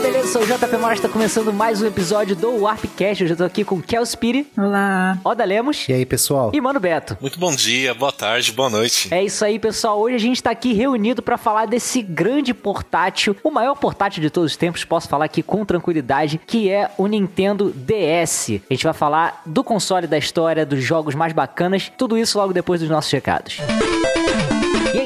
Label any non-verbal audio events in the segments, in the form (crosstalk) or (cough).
Beleza? Eu sou o JP Mora, tá começando mais um episódio do Warpcast. Hoje eu tô aqui com Kel Spiri. Olá. Oda Lemos. E aí, pessoal? E Mano Beto. Muito bom dia, boa tarde, boa noite. É isso aí, pessoal. Hoje a gente tá aqui reunido para falar desse grande portátil, o maior portátil de todos os tempos, posso falar aqui com tranquilidade, que é o Nintendo DS. A gente vai falar do console da história, dos jogos mais bacanas, tudo isso logo depois dos nossos recados. E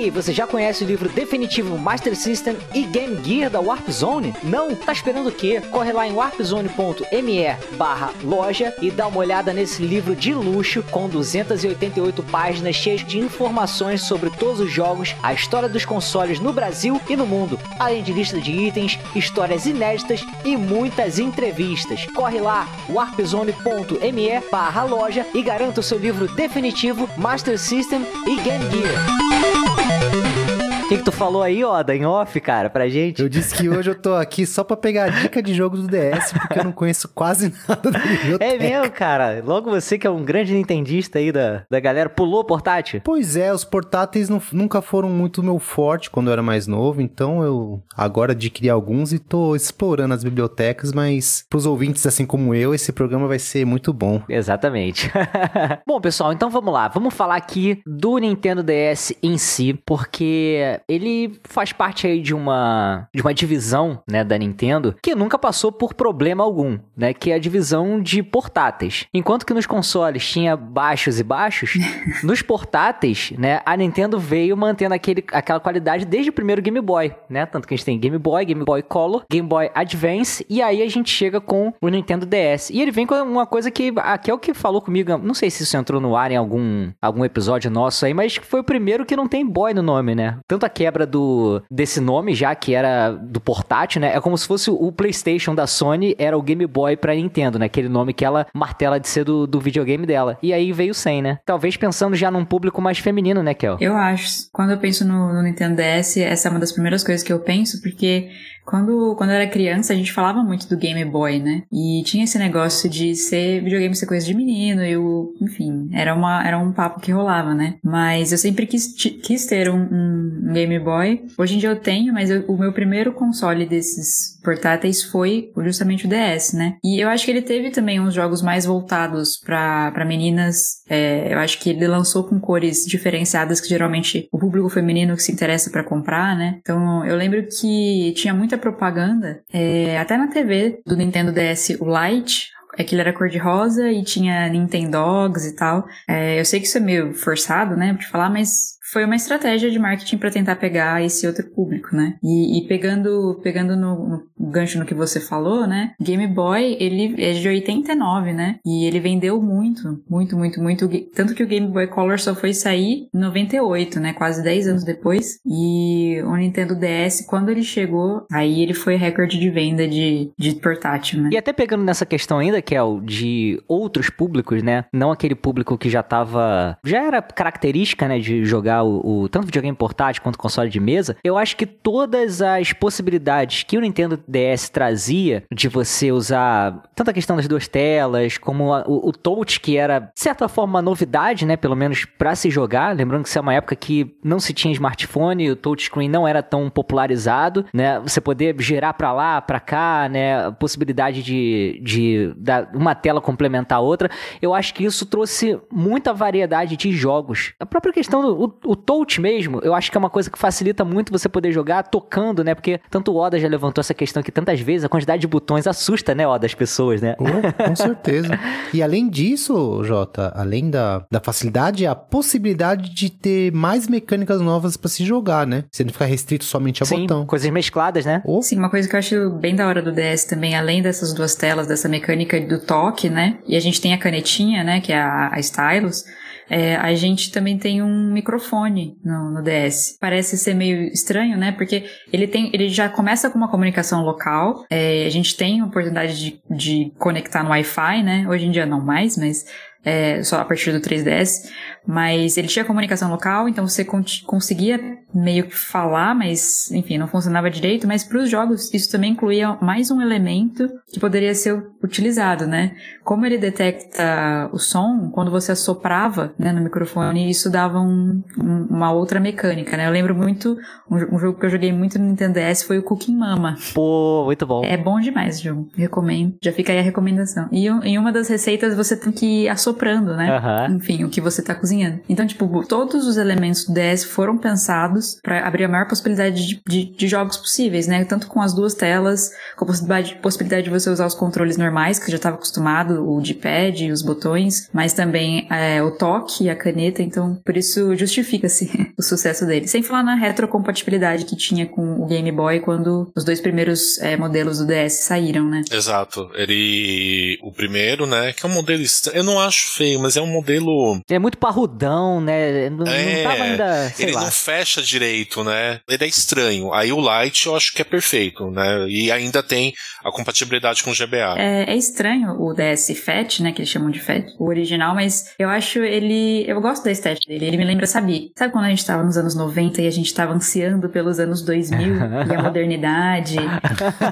aí, você já conhece o livro definitivo Master System e Game Gear da Warp Zone? Não? Tá esperando o quê? Corre lá em warpzone.me barra loja e dá uma olhada nesse livro de luxo com 288 páginas cheias de informações sobre todos os jogos, a história dos consoles no Brasil e no mundo, além de lista de itens, histórias inéditas e muitas entrevistas. Corre lá, warpzone.me barra loja e garanta o seu livro definitivo Master System e Game Gear. Thank you. O que, que tu falou aí, Oda, em off, cara, pra gente? Eu disse que hoje eu tô aqui só pra pegar dica de jogo do DS, porque eu não conheço quase (laughs) nada da biblioteca. É mesmo, cara. Logo você que é um grande nintendista aí da, da galera, pulou portátil? Pois é, os portáteis não, nunca foram muito meu forte quando eu era mais novo, então eu agora adquiri alguns e tô explorando as bibliotecas, mas pros ouvintes assim como eu, esse programa vai ser muito bom. Exatamente. (laughs) bom, pessoal, então vamos lá. Vamos falar aqui do Nintendo DS em si, porque ele faz parte aí de uma de uma divisão, né, da Nintendo que nunca passou por problema algum, né, que é a divisão de portáteis. Enquanto que nos consoles tinha baixos e baixos, (laughs) nos portáteis, né, a Nintendo veio mantendo aquele, aquela qualidade desde o primeiro Game Boy, né? Tanto que a gente tem Game Boy, Game Boy Color, Game Boy Advance e aí a gente chega com o Nintendo DS. E ele vem com uma coisa que aqui é o que falou comigo, não sei se isso entrou no ar em algum algum episódio nosso aí, mas foi o primeiro que não tem boy no nome, né? Tanto a quebra do desse nome já que era do portátil, né? É como se fosse o PlayStation da Sony era o Game Boy para Nintendo, né? Aquele nome que ela martela de ser do, do videogame dela. E aí veio sem, né? Talvez pensando já num público mais feminino, né, Kel? Eu acho. Quando eu penso no, no Nintendo DS, essa é uma das primeiras coisas que eu penso, porque quando, quando eu era criança, a gente falava muito do Game Boy, né? E tinha esse negócio de ser videogame ser coisa de menino, e o, enfim, era, uma, era um papo que rolava, né? Mas eu sempre quis, quis ter um, um Game Boy. Hoje em dia eu tenho, mas eu, o meu primeiro console desses portáteis foi justamente o DS, né? E eu acho que ele teve também uns jogos mais voltados para meninas. É, eu acho que ele lançou com cores diferenciadas que geralmente o público feminino que se interessa para comprar, né? Então eu lembro que tinha muita propaganda, é, até na TV do Nintendo DS, o Lite, é que ele era cor-de-rosa e tinha Nintendogs e tal. É, eu sei que isso é meio forçado, né, pra falar, mas foi uma estratégia de marketing para tentar pegar esse outro público, né? E, e pegando, pegando no, no, gancho no que você falou, né? Game Boy, ele é de 89, né? E ele vendeu muito, muito, muito, muito. Tanto que o Game Boy Color só foi sair em 98, né? Quase 10 anos depois. E o Nintendo DS, quando ele chegou, aí ele foi recorde de venda de, de portátil, né? E até pegando nessa questão ainda, Kel, de outros públicos, né? Não aquele público que já tava. Já era característica, né? De jogar o, o, tanto videogame portátil quanto console de mesa, eu acho que todas as possibilidades que o Nintendo DS trazia de você usar tanto a questão das duas telas, como a, o, o, touch, que era, de certa forma, uma novidade, né? Pelo menos para se jogar. Lembrando que isso é uma época que não se tinha smartphone, o touchscreen não era tão popularizado, né? Você poder gerar para lá, para cá, né? A possibilidade de, de uma tela complementar a outra. Eu acho que isso trouxe muita variedade de jogos. A própria questão do o touch mesmo, eu acho que é uma coisa que facilita muito você poder jogar tocando, né? Porque tanto o Oda já levantou essa questão aqui tantas vezes, a quantidade de botões assusta, né, Oda, as pessoas, né? Oh, com (laughs) certeza. e além disso, Jota, além da, da facilidade, a possibilidade de ter mais mecânicas novas para se jogar, né? Você não ficar restrito somente a Sim, botão. coisas mescladas, né? Oh. Sim, uma coisa que eu acho bem da hora do DS também, além dessas duas telas, dessa mecânica do toque, né? E a gente tem a canetinha, né? Que é a, a stylus é, a gente também tem um microfone no, no, DS. Parece ser meio estranho, né? Porque ele tem, ele já começa com uma comunicação local. É, a gente tem oportunidade de, de conectar no Wi-Fi, né? Hoje em dia não mais, mas é, só a partir do 3DS, mas ele tinha comunicação local, então você conseguia meio que falar, mas enfim, não funcionava direito. Mas para os jogos, isso também incluía mais um elemento que poderia ser utilizado, né? Como ele detecta o som, quando você assoprava né, no microfone, isso dava um, um, uma outra mecânica, né? Eu lembro muito, um, um, jogo que eu joguei muito no Nintendo DS foi o Cooking Mama. Pô, muito bom. É bom demais o jogo, recomendo. Já fica aí a recomendação. E em uma das receitas você tem que ir assoprando, né? Uhum. Enfim, o que você tá cozinhando. Então, tipo, todos os elementos do DS foram pensados para abrir a maior possibilidade de, de, de, jogos possíveis, né? Tanto com as duas telas, com a possibilidade, possibilidade de você usar os controles normais, que já estava acostumado, o D-pad e os botões, mas também é, o toque e a caneta, então por isso justifica-se (laughs) o sucesso dele. Sem falar na retrocompatibilidade que tinha com o Game Boy quando os dois primeiros é, modelos do DS saíram, né? Exato. Ele. O primeiro, né? Que é um modelo. Eu não acho feio, mas é um modelo. É muito parrudão, né? Não, é, não tava ainda. ele lá. não fecha direito, né? Ele é estranho. Aí o Lite eu acho que é perfeito, né? E ainda tem a compatibilidade com o GBA. É, é estranho o DS Fat, né? Que eles chamam de Fat, o original, mas eu acho ele. Eu gosto da estética dele. Ele me lembra, sabe? Sabe quando a gente tava nos anos 90 e a gente tava ansiando pelos anos 2000 e a (laughs) modernidade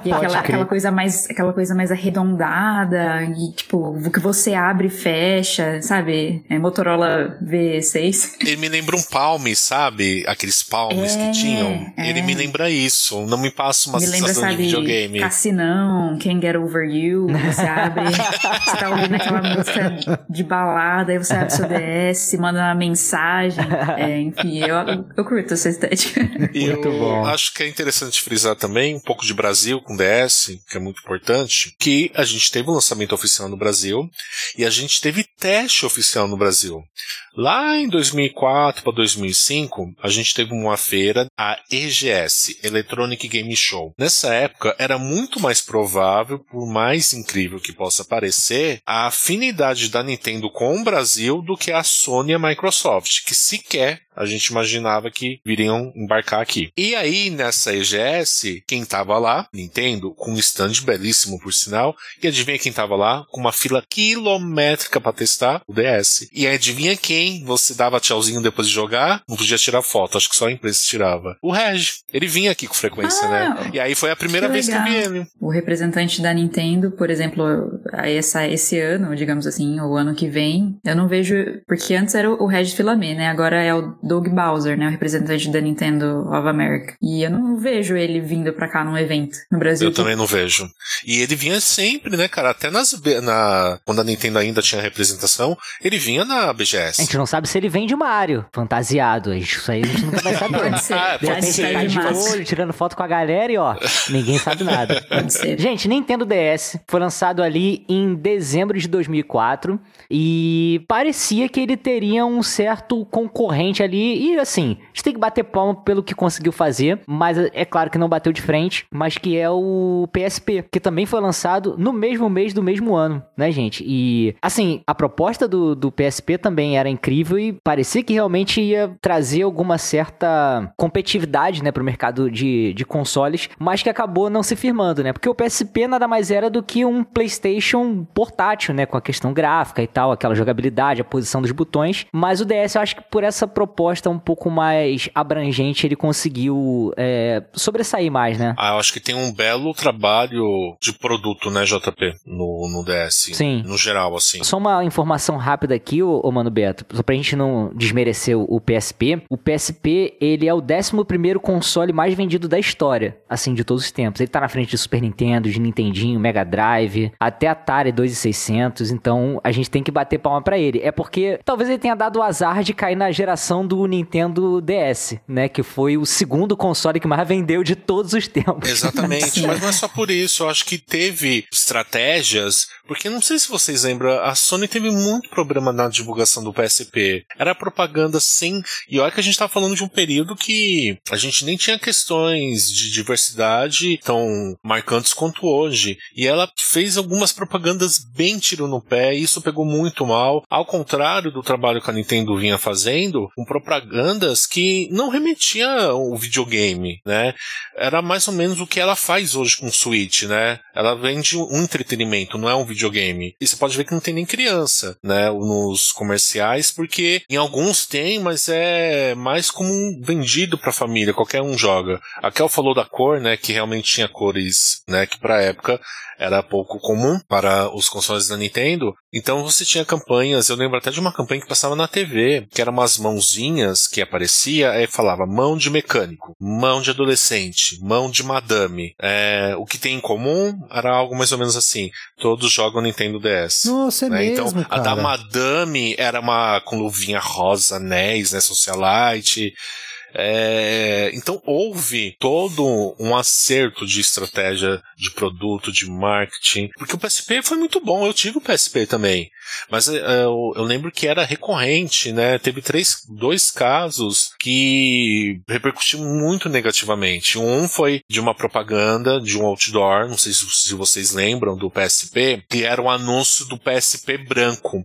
e aquela, aquela coisa mais aquela coisa mais arredondada e tipo o que você abre e fecha, sabe? É Motorola V6. (laughs) Ele me lembra um Palm, sabe? Aqueles palmes é, que tinham. É. Ele me lembra isso. Não me passa uma me sensação lembra, sabe, de videogame. Cassinão, Can't Get Over You, você abre, (laughs) você tá ouvindo aquela música de balada, aí você abre seu DS, manda uma mensagem. É, enfim, eu, eu curto essa estética. (laughs) E Muito eu bom. acho que é interessante frisar também um pouco de Brasil com DS, que é muito importante, que a gente teve um lançamento oficial no Brasil e a gente teve teste oficial no Brasil. Lá em 2004 para 2005, a gente teve uma feira, a EGS, Electronic Game Show. Nessa época, era muito mais provável, por mais incrível que possa parecer, a afinidade da Nintendo com o Brasil do que a Sony e a Microsoft, que sequer a gente imaginava que viriam embarcar aqui. E aí, nessa EGS, quem tava lá, Nintendo, com um stand belíssimo por sinal, e adivinha quem tava lá? Com uma fila quilométrica para testar o DS. E adivinha quem você dava tchauzinho depois de jogar? Não podia tirar foto, acho que só a imprensa tirava. O Reg. Ele vinha aqui com frequência, né? ah, né? E aí foi a primeira que vez que eu vi ele. O representante da Nintendo, por exemplo, essa, esse ano, digamos assim, ou ano que vem, eu não vejo. Porque antes era o Reg Filame, né? Agora é o Doug Bowser, né? O representante da Nintendo of America. E eu não vejo ele vindo pra cá num evento no Brasil. Eu também não vejo. E ele vinha sempre, né, cara? Até nas, na, quando a Nintendo ainda tinha representação, ele vinha na BGS. A gente não sabe se ele vem de Mario, fantasiado. Isso aí a gente nunca vai saber. (laughs) Pode ser. Ah, de repente ser. tá de olho, tirando foto com a galera e ó, ninguém sabe nada. (laughs) Pode ser. Gente, Nintendo DS foi lançado ali em dezembro de 2004 e parecia que ele teria um certo concorrente ali e, assim, a gente tem que bater palma pelo que conseguiu fazer, mas é claro que não bateu de frente, mas que é o PSP, que também foi lançado no mesmo mês do mesmo ano, né, gente? E, assim, a proposta do, do PSP também era incrível e parecia que realmente ia trazer alguma certa competitividade, né, pro mercado de, de consoles, mas que acabou não se firmando, né? Porque o PSP nada mais era do que um PlayStation portátil, né, com a questão gráfica e tal, aquela jogabilidade, a posição dos botões, mas o DS eu acho que por essa proposta proposta um pouco mais abrangente, ele conseguiu é, sobressair mais, né? Ah, eu acho que tem um belo trabalho de produto, né, JP, no, no DS. Sim. No geral, assim. Só uma informação rápida aqui, ô, ô Mano Beto, só pra gente não desmerecer o, o PSP. O PSP, ele é o 11 console mais vendido da história, assim, de todos os tempos. Ele tá na frente de Super Nintendo, de Nintendinho, Mega Drive, até Atari 2600, então a gente tem que bater palma para ele. É porque talvez ele tenha dado o azar de cair na geração do Nintendo DS, né? Que foi o segundo console que mais vendeu de todos os tempos. Exatamente, mas não é só por isso. Eu acho que teve estratégias, porque não sei se vocês lembram, a Sony teve muito problema na divulgação do PSP. Era propaganda sem. E olha que a gente tá falando de um período que a gente nem tinha questões de diversidade tão marcantes quanto hoje. E ela fez algumas propagandas bem tiro no pé, e isso pegou muito mal, ao contrário do trabalho que a Nintendo vinha fazendo, com propagandas que não remetia ao videogame, né? Era mais ou menos o que ela faz hoje com o Switch, né? Ela vende um entretenimento, não é um videogame. E você pode ver que não tem nem criança, né? Nos comerciais, porque em alguns tem, mas é mais como um vendido pra família, qualquer um joga. A Kel falou da cor, né? Que realmente tinha cores, né? Que pra época era pouco comum para os consoles da Nintendo. Então você tinha campanhas, eu lembro até de uma campanha que passava na TV, que eram umas mãozinhas que aparecia e falava mão de mecânico, mão de adolescente, mão de madame. É, o que tem em comum era algo mais ou menos assim. Todos jogam Nintendo DS. Nossa, é né? mesmo, Então a cara. da madame era uma com luvinha rosa, anéis, né, socialite. É, então houve todo um acerto de estratégia de produto, de marketing, porque o PSP foi muito bom. Eu tive o PSP também, mas é, eu, eu lembro que era recorrente, né? Teve três, dois casos que repercutiu muito negativamente. Um foi de uma propaganda de um outdoor, não sei se, vocês lembram do PSP, que era o anúncio do PSP branco.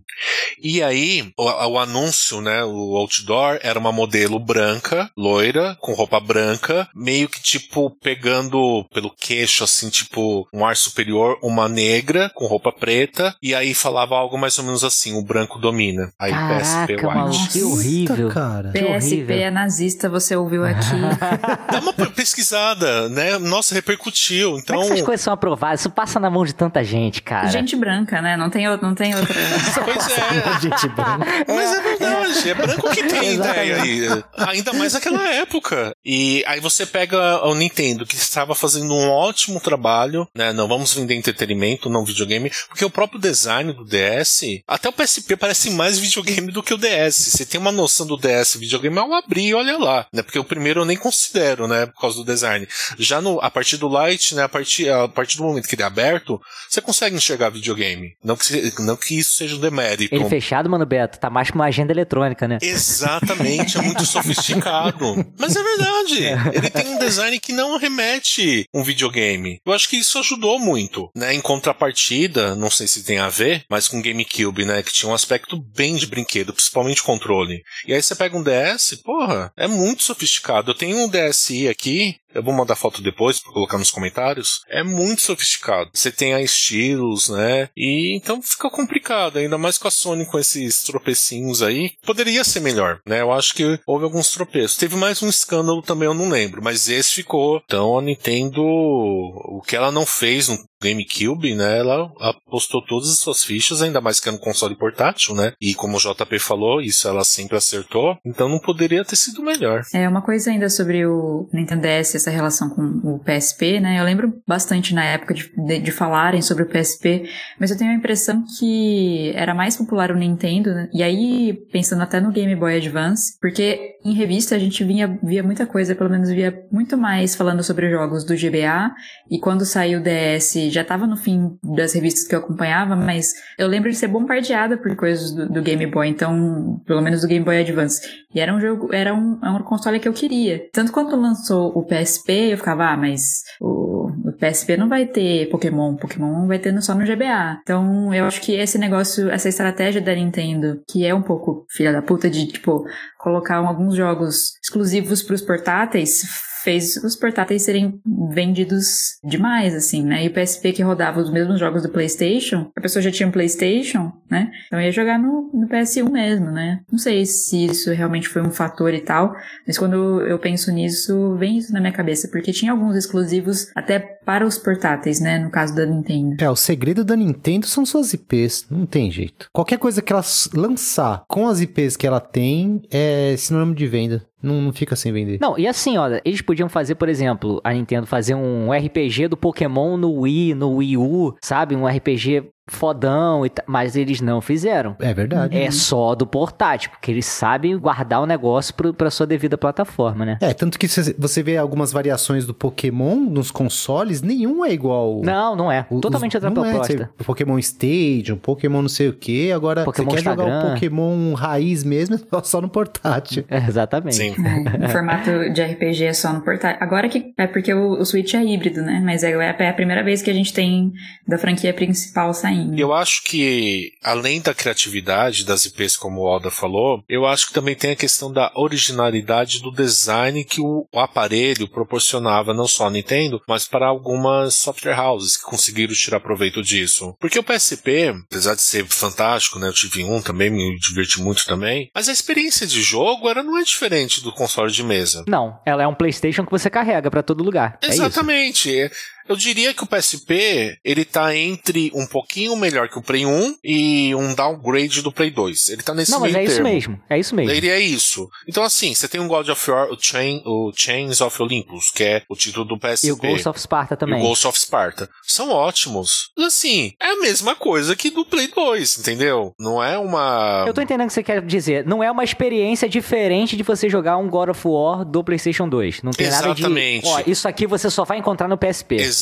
E aí o, o anúncio, né? O outdoor era uma modelo branca loira, com roupa branca, meio que tipo pegando pelo queixo, assim, tipo um ar superior, uma negra com roupa preta, e aí falava algo mais ou menos assim: o branco domina. Aí PSP Caraca, White. maluco, que horrível. Cara. Que PSP horrível. é nazista, você ouviu aqui. (laughs) Dá uma pesquisada, né? Nossa, repercutiu. Então. Como é que essas coisas são aprovadas? Isso passa na mão de tanta gente, cara. Gente branca, né? Não tem, não tem outra. (laughs) Pois é. Gente branca. Mas é verdade, é branco que tem (laughs) ideia aí. Ainda mais naquela (laughs) época. E aí você pega o Nintendo, que estava fazendo um ótimo trabalho, né? Não vamos vender entretenimento, não videogame, porque o próprio design do DS, até o PSP parece mais videogame do que o DS. Você tem uma noção do DS videogame ao abrir e olha lá, né? Porque o primeiro eu nem considero, né? Por causa do design. Já no, a partir do Lite, né? A partir, a partir do momento que ele é aberto, você consegue enxergar videogame. Não que, não que isso seja um demérito. Ele fechado, mano, Beto, tá mais que uma agenda eletrônica, né? Exatamente, é muito sofisticado. Mas é verdade. (laughs) Ele tem um design que não remete um videogame. Eu acho que isso ajudou muito, né? Em contrapartida, não sei se tem a ver, mas com GameCube, né? Que tinha um aspecto bem de brinquedo, principalmente controle. E aí você pega um DS, porra, é muito sofisticado. Eu tenho um DSi aqui, eu vou mandar foto depois pra colocar nos comentários. É muito sofisticado. Você tem a estilos, né? E então fica complicado, ainda mais com a Sony com esses tropecinhos aí. Poderia ser melhor, né? Eu acho que houve alguns tropeços. Teve mais um escândalo também, eu não lembro, mas esse ficou. Então a Nintendo, o que ela não fez no GameCube, né? Ela apostou todas as suas fichas, ainda mais que era um console portátil, né? E como o JP falou, isso ela sempre acertou. Então não poderia ter sido melhor. É, uma coisa ainda sobre o Nintendo DS, essa relação com o PSP, né? Eu lembro bastante na época de, de, de falarem sobre o PSP, mas eu tenho a impressão que era mais popular o Nintendo, né? e aí, pensando até no Game Boy Advance, porque em revista a gente vinha, via muita coisa, pelo menos via muito mais falando sobre jogos do GBA, e quando saiu o DS já tava no fim das revistas que eu acompanhava, mas eu lembro de ser bombardeada por coisas do, do Game Boy, então, pelo menos do Game Boy Advance. E era um jogo, era um, era um console que eu queria. Tanto quando lançou o PSP, eu ficava, ah, mas o, o PSP não vai ter Pokémon, Pokémon vai ter só no GBA. Então, eu acho que esse negócio, essa estratégia da Nintendo, que é um pouco filha da puta de, tipo, colocar alguns jogos exclusivos pros portáteis, fez os portáteis serem vendidos demais, assim, né? E o PSP que rodava os mesmos jogos do PlayStation, a pessoa já tinha um PlayStation, né? Então ia jogar no, no PS1 mesmo, né? Não sei se isso realmente foi um fator e tal, mas quando eu penso nisso, vem isso na minha cabeça, porque tinha alguns exclusivos até para os portáteis, né? No caso da Nintendo. É, o segredo da Nintendo são suas IPs, não tem jeito. Qualquer coisa que ela lançar com as IPs que ela tem é sinônimo de venda. Não, não fica sem vender. Não, e assim, olha, eles podiam fazer, por exemplo, a Nintendo fazer um RPG do Pokémon no Wii, no Wii U, sabe? Um RPG fodão, e mas eles não fizeram. É verdade. É só do portátil, porque eles sabem guardar o negócio pro, pra sua devida plataforma, né? É, tanto que se você vê algumas variações do Pokémon nos consoles, nenhum é igual. Não, não é. o- Totalmente os- outra não é, Pokémon Stadium, Pokémon não sei o que. Agora, Pokémon você quer jogar Instagram. o Pokémon raiz mesmo, é (laughs) só- só no portátil. É, exatamente. Sim. (laughs) É, o formato de RPG é só no portátil. Agora que é porque o, o Switch é híbrido, né? Mas é, é a primeira vez que a gente tem da franquia principal saindo. Ainda. Eu acho que, além da criatividade das IPs, como o Alda falou, eu acho que também tem a questão da originalidade do design que o, o aparelho proporcionava, não só a Nintendo, mas para algumas software houses que conseguiram tirar proveito disso. Porque o PSP, apesar de ser fantástico, né? Eu tive um também, me diverti muito também, mas a experiência de jogo era não é diferente do console de mesa. Não, ela é um PlayStation que você carrega para todo lugar. É Exatamente. É eu diria que o PSP, ele tá entre um pouquinho melhor que o Play 1 e um downgrade do Play 2. Ele tá nesse Não, mas é termo. isso mesmo. É isso mesmo. Ele é isso. Então, assim, você tem um God of War, o, Chain, o Chains of Olympus, que é o título do PSP. E o Ghost of Sparta também. E o Ghost of Sparta. São ótimos. Assim, é a mesma coisa que do Play 2, entendeu? Não é uma... Eu tô entendendo o que você quer dizer. Não é uma experiência diferente de você jogar um God of War do PlayStation 2. Não tem Exatamente. nada de... Ó, isso aqui você só vai encontrar no PSP. Exatamente.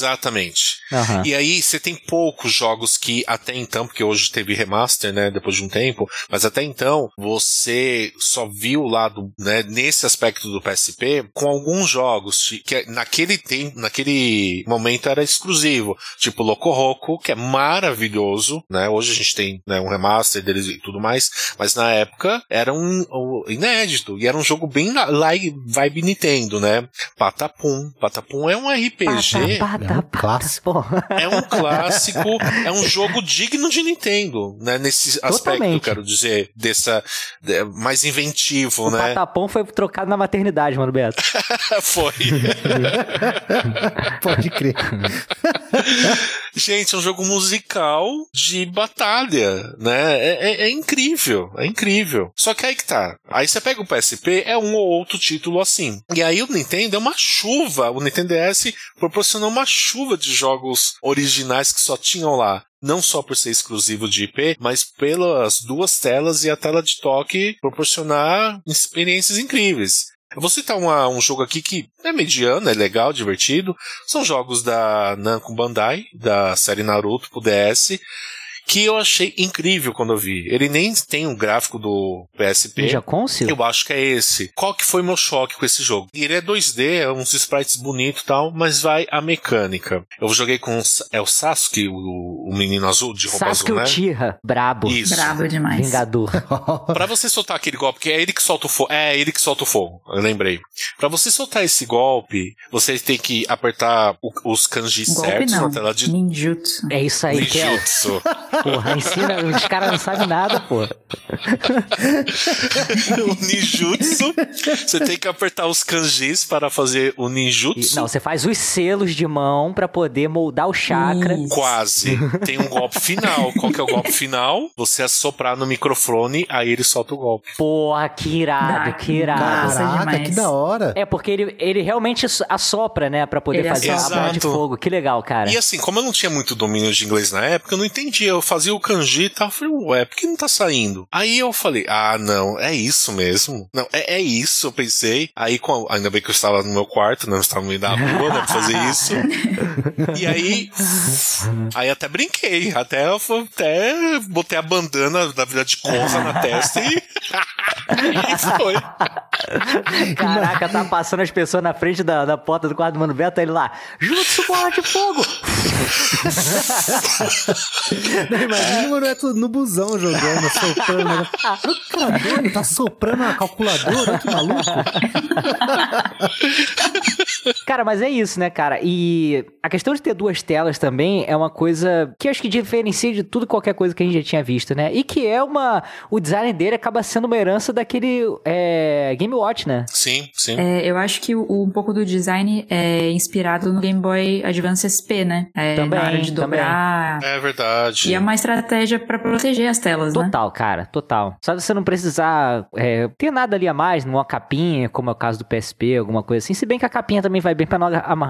Uhum. E aí você tem poucos jogos que até então, porque hoje teve remaster, né, depois de um tempo, mas até então você só viu o lado, né, nesse aspecto do PSP com alguns jogos que naquele tempo, naquele momento era exclusivo, tipo Loco Roco, que é maravilhoso, né? Hoje a gente tem né, um remaster deles e tudo mais, mas na época era um, um inédito e era um jogo bem like vibe Nintendo, né? Patapum, Patapum é um RPG, pata, pata, é um clássico. É um clássico, é um jogo digno de Nintendo, né? Nesse aspecto, Totalmente. quero dizer, dessa mais inventivo, o né? O Patapom foi trocado na maternidade, mano Beto. (laughs) foi. (laughs) Pode crer. Gente, é um jogo musical de batalha, né? É, é, é, incrível, é incrível. Só que aí que tá. Aí você pega o PSP, é um ou outro título assim. E aí o Nintendo é uma chuva. O Nintendo DS proporcionou uma chuva de jogos originais que só tinham lá não só por ser exclusivo de IP, mas pelas duas telas e a tela de toque proporcionar experiências incríveis. Eu vou citar uma, um jogo aqui que é mediano, é legal, divertido. São jogos da Namco Bandai, da série Naruto pro DS que eu achei incrível quando eu vi. Ele nem tem um gráfico do PSP. Ninja Council? Eu acho que é esse. Qual que foi meu choque com esse jogo? Ele é 2D, é uns sprites bonitos e tal, mas vai a mecânica. Eu joguei com é o Sasuke, o, o menino azul de roupa Sasuke azul, né? Uchiha, brabo. Isso. Brabo demais. Vingador. (laughs) pra você soltar aquele golpe, que é ele que solta o fogo. É, ele que solta o fogo. Eu lembrei. Pra você soltar esse golpe, você tem que apertar o, os kanjis golpe certos não. na tela de... Ninjutsu. É isso aí, Ninjutsu. (laughs) Porra, ensina, os caras não sabem nada, pô. (laughs) o ninjutsu, você tem que apertar os kanjis para fazer o ninjutsu. Não, você faz os selos de mão para poder moldar o chakra. Isso. Quase. Tem um golpe final. Qual que é o golpe final? Você assoprar no microfone, aí ele solta o golpe. Porra, que irado, que irado. Caraca, que da hora. É, porque ele, ele realmente assopra, né, pra poder Ele fazer a bola de fogo. Que legal, cara. E assim, como eu não tinha muito domínio de inglês na época, eu não entendia. Eu fazia o kanji e tal. Eu falei, ué, por que não tá saindo? Aí eu falei, ah, não, é isso mesmo. Não, é, é isso, eu pensei. Aí, com a- ainda bem que eu estava no meu quarto, não estava no meio da rua, né, pra fazer isso. e aí, aí até brinquei. Até, eu fui- até botei a bandana da vida de Conza na testa e. (laughs) e foi. Caraca, tá passando as pessoas na frente da, da porta do quarto do Mano Beto, aí ele lá, Jutsu bola de fogo! (laughs) Imagina o Manueto no busão jogando, soprando. né? O cara doido, tá soprando a calculadora, que maluco. Cara, mas é isso, né, cara? E a questão de ter duas telas também é uma coisa que eu acho que diferencia de tudo e qualquer coisa que a gente já tinha visto, né? E que é uma. O design dele acaba sendo uma herança daquele é, Game Watch, né? Sim, sim. É, eu acho que o, um pouco do design é inspirado no Game Boy Advance SP, né? É, Também, na hora de também. dobrar. É verdade. E é uma estratégia pra proteger as telas, né? Total, cara, total. Só você não precisar é, ter nada ali a mais, numa capinha, como é o caso do PSP, alguma coisa assim. Se bem que a capinha também vai bem pra não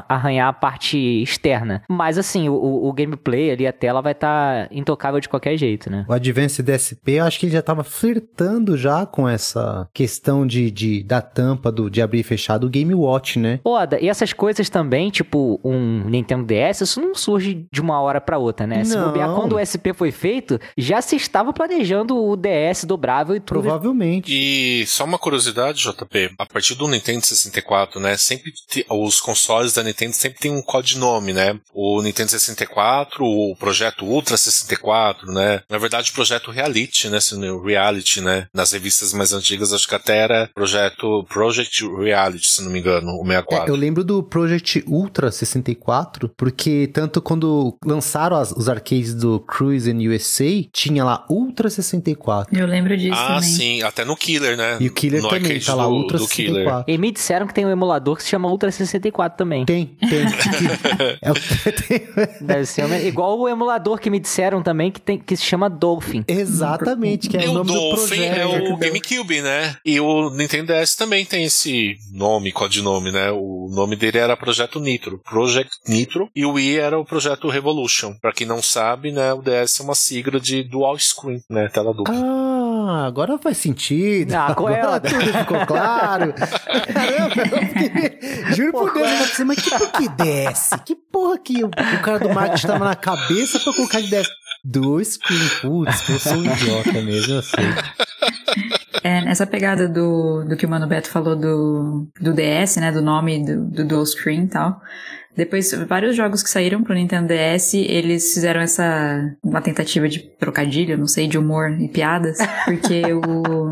arranhar a parte externa. Mas assim, o, o- gameplay ali, a tela vai estar intocável de qualquer jeito, né? O Advance DSP, eu acho que ele já tava flertando já com essa questão de, de da tampa do, de abrir e fechar do Game Watch, né? Foda, e essas coisas também, tipo um Nintendo DS, isso não surge de uma hora para outra, né? Se bobear, quando o SP foi feito, já se estava planejando o DS dobrável e tudo. Provavelmente. E só uma curiosidade, JP, a partir do Nintendo 64, né, sempre os consoles da Nintendo sempre tem um codinome, né? O Nintendo 64, o projeto Ultra 64, né? Na verdade, o projeto Reality, né? Reality, né? Nas revistas mais antigas, acho que até era projeto Project Reality, se não me engano, o 64. É, eu lembro do Project Ultra 64, porque tanto quando lançaram as, os arcades do Cruise and USA, tinha lá Ultra 64. Eu lembro disso ah, também. sim, até no Killer, né? E o Killer no também, tá lá, do, Ultra do 64. E me disseram que tem um emulador que se chama Ultra 64 também. Tem, tem. (laughs) é o tem. Deve ser igual o emulador que me disseram também que, tem, que se chama Dolphin. Exatamente, que é e o nome do Dolphin projeto. é o GameCube, né? E o Nintendo DS também tem esse nome, codinome, né? O nome dele era Projeto Nitro, Project Nitro, e o Wii era o Projeto Revolution. Pra quem não sabe, né, o DS é uma sigla de Dual Screen, né, tela dupla. Ah, agora faz sentido. Ah, agora a- tudo ficou claro. Caramba, eu fiquei- juro por Deus, eu pensei, mas que por que DS? Que porra que o, o cara do marketing tava na cabeça pra colocar de DS? Do screen, putz, eu sou um idiota mesmo, eu sei. É, nessa pegada do, do que o Mano Beto falou do, do DS, né? Do nome do, do Dual Screen e tal. Depois, vários jogos que saíram pro Nintendo DS, eles fizeram essa... Uma tentativa de trocadilho, não sei, de humor e piadas. Porque (laughs) o...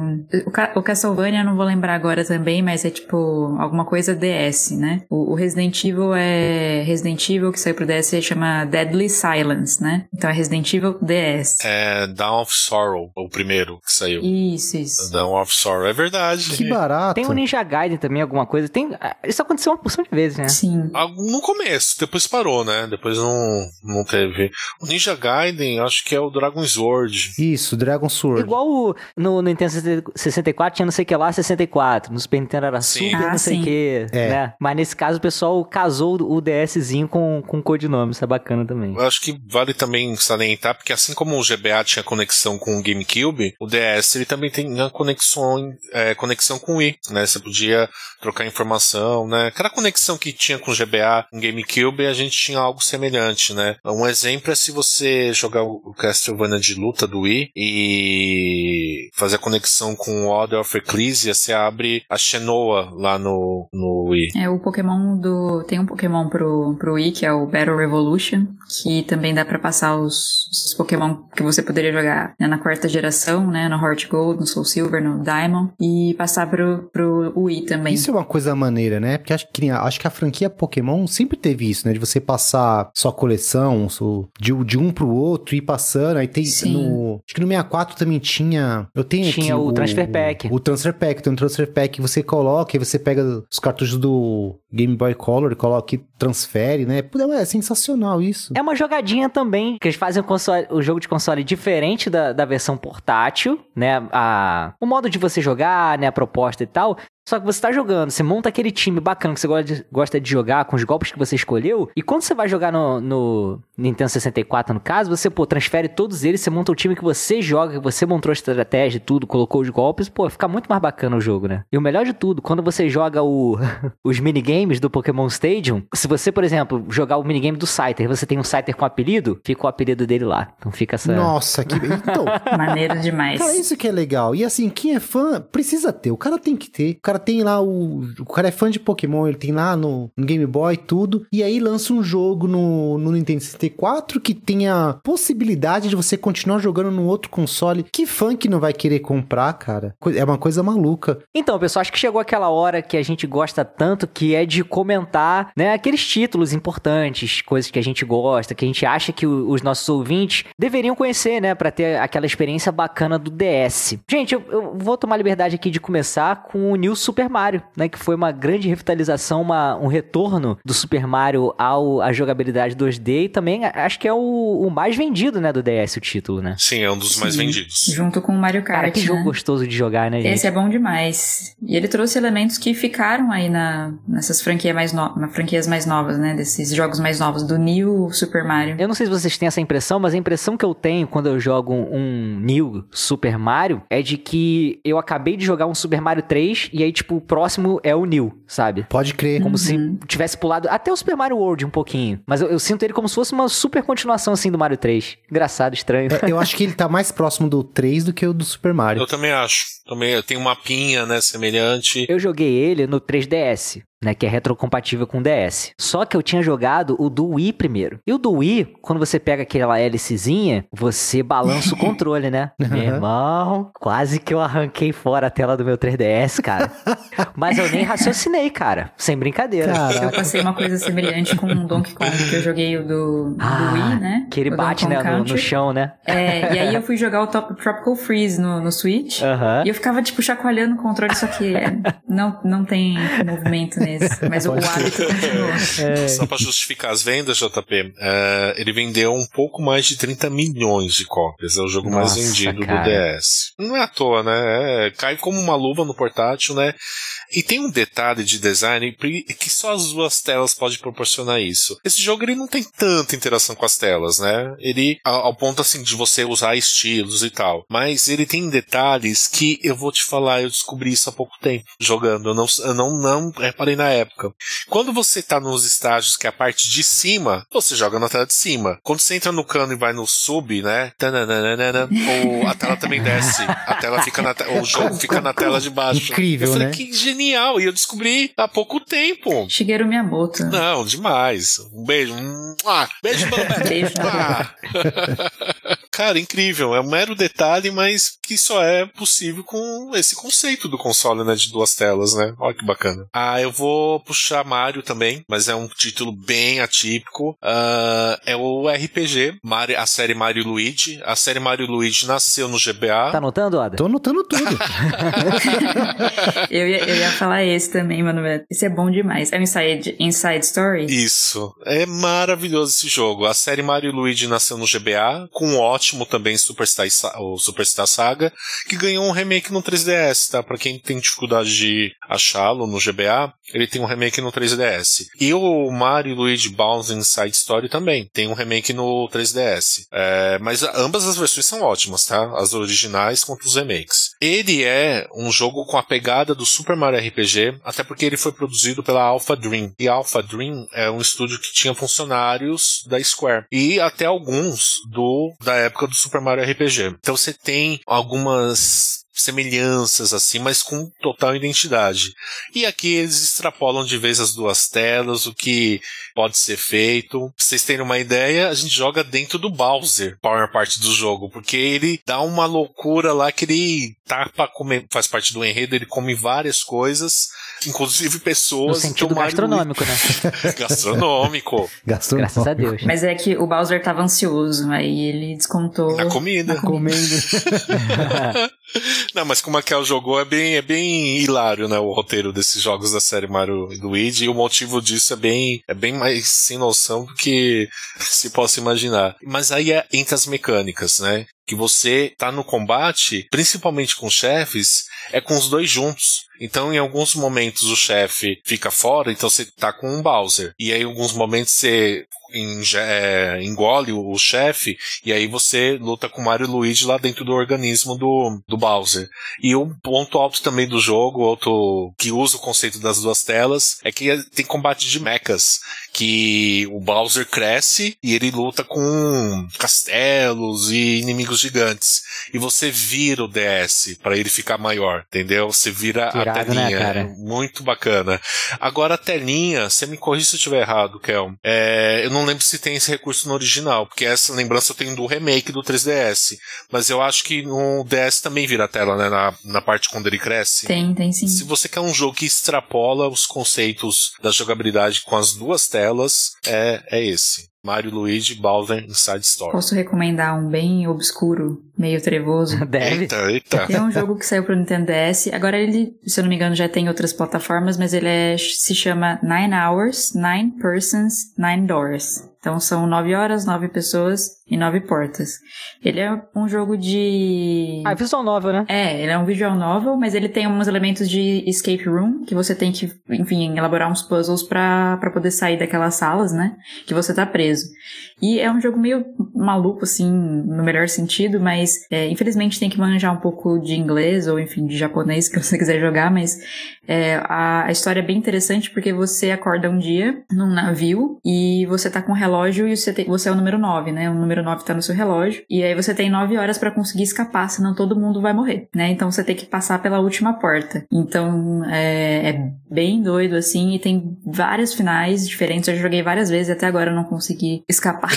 O, Ca- o Castlevania, eu não vou lembrar agora também, mas é tipo... Alguma coisa DS, né? O, o Resident Evil é... Resident Evil que saiu pro DS chama Deadly Silence, né? Então é Resident Evil DS. É Dawn of Sorrow, o primeiro que saiu. Isso, isso. Dawn of Sorrow, é verdade. Que barato. Tem o Ninja Gaiden também, alguma coisa. Tem, isso aconteceu uma porção de vezes, né? Sim. No começo, depois parou, né? Depois não, não teve. O Ninja Gaiden, acho que é o Dragon Sword. Isso, Dragon Sword. Igual o- no Nintendo 64 tinha não sei o que lá 64. No Super Nintendo era Sim. Super Ah, não sei o que, É. né? Mas nesse caso o pessoal casou o DSzinho com, com codinome. Isso é bacana também. Eu acho que vale também salientar, porque assim como o GBA tinha conexão com o GameCube, o DS ele também tem a conexão, é, conexão com o Wii, né? Você podia trocar informação, né? Aquela conexão que tinha com o GBA, com o GameCube, a gente tinha algo semelhante, né? Um exemplo é se você jogar o Castlevania de luta do Wii e fazer a conexão com o Order of Ecclesia, você abre a Shenoa lá no, no Wii. É o Pokémon do. Tem um Pokémon pro, pro Wii, que é o Battle Revolution, que também dá pra passar os, os Pokémon que você poderia jogar né, na quarta geração, né? No Heart Gold, no Soul Silver, no Diamond, e passar pro, pro Wii também. Isso é uma coisa maneira, né? Porque acho que, acho que a franquia Pokémon sempre teve isso, né? De você passar sua coleção de, de um pro outro e ir passando. Aí tem Sim. no. Acho que no 64 também tinha. Eu tenho Tinha aqui o Transfer Pack. O, Transfer Pack. Tem um Transfer Pack que você coloca e você pega os cartuchos do Game Boy Color, coloca e transfere, né? Pô, É sensacional isso. É uma jogadinha também, que eles fazem o, console- o jogo de console diferente da, da versão portátil, né? A, o modo de você jogar, né? A proposta e tal. Só que você tá jogando, você monta aquele time bacana que você gosta de, gosta de jogar, com os golpes que você escolheu, e quando você vai jogar no, no Nintendo 64, no caso, você, pô, transfere todos eles, você monta o time que você joga, que você montou a estratégia e tudo, colocou os golpes, pô, fica muito mais bacana o jogo, né? E o melhor de tudo, quando você joga o, (laughs) os minigames do Pokémon Stadium, se você, por exemplo, jogar o minigame do Scyther, você tem um Scyther com apelido, fica o apelido dele lá. Então fica essa... Nossa, que. Então, (laughs) Maneiro demais. Cara, isso que é legal. E assim, quem é fã, precisa ter. O cara tem que ter. O cara tem lá o. O cara é fã de Pokémon, ele tem lá no, no Game Boy tudo. E aí lança um jogo no, no Nintendo 64 que tem a possibilidade de você continuar jogando no outro console. Que fã que não vai querer comprar, cara? É uma coisa maluca. Então, pessoal, acho que chegou aquela hora que a gente gosta tanto, que é de comentar, né, aqueles títulos importantes, coisas que a gente gosta, que a gente acha que os nossos ouvintes deveriam conhecer, né, Pra ter aquela experiência bacana do DS. Gente, eu, eu vou tomar liberdade aqui de começar com o New Super Mario, né, que foi uma grande revitalização, uma- um retorno do Super Mario ao à jogabilidade 2D e também acho que é o, o mais vendido, né, do DS o título, né? Sim, é um dos mais Sim. vendidos. Junto com o Mario Kart. Cara, que jogo né? gostoso de jogar, né, gente? Esse é bom demais. E ele trouxe elementos que ficaram aí na, nessas franquias mais, no, na franquias mais novas, né? Desses jogos mais novos, do New Super Mario. Eu não sei se vocês têm essa impressão, mas a impressão que eu tenho quando eu jogo um New Super Mario é de que eu acabei de jogar um Super Mario 3 e aí tipo, o próximo é o New, sabe? Pode crer. Como Uhum. se tivesse pulado até o Super Mario World um pouquinho. Mas eu, eu sinto ele como se fosse uma super continuação, assim, do Mario 3. Engraçado, estranho. É, eu acho que ele tá mais próximo do 3 do que o do Super Mario. Eu também acho. Também tem uma pinha, né, semelhante. Eu joguei ele no 3DS, né, que é retrocompatível com o DS. Só que eu tinha jogado o do Wii primeiro. E o do Wii, quando você pega aquela hélicezinha, você balança o (laughs) controle, né? Meu irmão, quase que eu arranquei fora a tela do meu 3DS, cara. (laughs) Mas eu nem raciocinei, cara. Sem brincadeira. Eu Caraca. passei uma coisa semelhante com o Donkey Kong, que eu joguei o do, do Ah, Wii, né? Que ele O bate, né, no, no chão, né? É, e aí eu fui jogar o Top, Tropical Freeze no, no Switch. E eu ficava, tipo, chacoalhando o controle, só que não, não tem movimento nesse. (laughs) Mas o, o Pode ser. hábito continua. Só pra justificar as vendas, JP, é, ele vendeu um pouco mais de 30 milhões de cópias. É o jogo Nossa, mais vendido cara. do DS. Não é à toa, né? É, cai como uma luva no portátil, né? E tem um detalhe de design que só as duas telas podem proporcionar isso. Esse jogo ele não tem tanta interação com as telas, né? Ele, ao, ao ponto assim de você usar estilos e tal. Mas ele tem detalhes que eu vou te falar, eu descobri isso há pouco tempo jogando. Eu não, eu não, não reparei na época. Quando você tá nos estágios que é a parte de cima, você joga na tela de cima. Quando você entra no cano e vai no sub, né? tananana, ou a tela também desce. A tela fica na te- o jogo fica na tela de baixo. Incrível, eu falei, né? que genial! E eu descobri há pouco tempo. Shigeru Miyamoto. Não, demais. Um beijo. Beijo. (laughs) Beijo, Ah. (laughs) Cara, incrível. É um mero detalhe, mas que só é possível com esse conceito do console, né? De duas telas, né? Olha que bacana. Ah, eu vou puxar Mario também, mas é um título bem atípico. Ah, é o RPG, Mario, a série Mario Luigi. A série Mario Luigi nasceu no GBA. Tá anotando, Oda? Tô anotando tudo. (laughs) Eu ia, eu ia falar esse também, mano. Esse é bom demais. É um Inside, inside Story? Isso. É maravilhoso esse jogo. A série Mario Luigi nasceu no GBA, com um ótimo também Superstar, o Superstar Saga, que ganhou um remake no 3DS, tá? Pra quem tem dificuldade de achá-lo no GBA, ele tem um remake no 3DS. E o Mario Luigi Bowser Inside Story também tem um remake no 3DS. É, mas ambas as versões são ótimas, tá? As originais quanto os remakes. Ele é um jogo com a pegada do Super Mario RPG, até porque ele foi produzido pela Alpha Dream. E a Alpha Dream é um estúdio que tinha funcionários da Square. E até alguns do da época do Super Mario RPG. Então você tem algumas semelhanças assim, mas com total identidade. E aqui eles extrapolam de vez as duas telas, o que pode ser feito. Pra vocês terem uma ideia, a gente joga dentro do Bowser, a maior parte do jogo, porque ele dá uma loucura lá que ele tá pra comer, faz parte do enredo, ele come várias coisas, inclusive No pessoas. sentido então, Mario- gastronômico, né? (laughs) gastronômico. Gastou Graças a Deus. Mas é que o Bowser tava ansioso, aí ele descontou. Na comida. Comendo. (laughs) (laughs) Não, mas como a Kel jogou é bem, é bem hilário, né? O roteiro desses jogos da série Mario e Luigi. E o motivo disso é bem, é bem mais sem noção do que se possa imaginar. Mas aí é entre as mecânicas, né? Que você tá no combate, principalmente com chefes, é com os dois juntos. Então, em alguns momentos o chefe fica fora, então você tá com um Bowser. E aí, em alguns momentos você engole o, chefe, e aí você luta com Mario e Luigi lá dentro do organismo do, do Bowser. E o ponto alto também do jogo, outro que usa o conceito das duas telas, é que tem combate de mechas. Que o Bowser cresce e ele luta com castelos e inimigos gigantes. E você vira o DS para ele ficar maior, entendeu? Você vira Que irado, a né, telinha. cara? É Muito bacana. Agora a telinha, você me corrija se eu estiver errado, Kel. É, eu não lembro se tem esse recurso no original, porque essa lembrança eu tenho do remake do 3DS. Mas eu acho que no DS também vira a tela, né? Na, na parte quando ele cresce. Tem, tem sim. Se você quer um jogo que extrapola os conceitos da jogabilidade com as duas telas, é, é esse. Mario Luigi Bowser Inside Story. Posso recomendar um bem obscuro, meio trevoso? (laughs) Deve. Eita, eita. Tem um jogo que saiu pro Nintendo DS. Agora ele, se eu não me engano, já tem outras plataformas, mas ele é, se chama Nine Hours, Nine Persons, Nine Doors. Então são nove horas, nove pessoas e nove portas. Ele é um jogo de. Ah, visual novel, né? É, ele é um visual novel, mas ele tem alguns elementos de escape room, que você tem que, enfim, elaborar uns puzzles para poder sair daquelas salas, né? Que você tá preso. E é um jogo meio maluco, assim, no melhor sentido, mas é, infelizmente tem que manjar um pouco de inglês, ou enfim, de japonês, (laughs) que você quiser jogar, mas é, a, a história é bem interessante porque você acorda um dia num navio e você tá com um relógio e você, tem, você é o número 9, né? O número 9 tá no seu relógio. E aí você tem 9 horas para conseguir escapar, senão todo mundo vai morrer, né? Então você tem que passar pela última porta. Então é, é bem doido, assim, e tem vários finais diferentes. Eu joguei várias vezes e até agora eu não consegui escapar.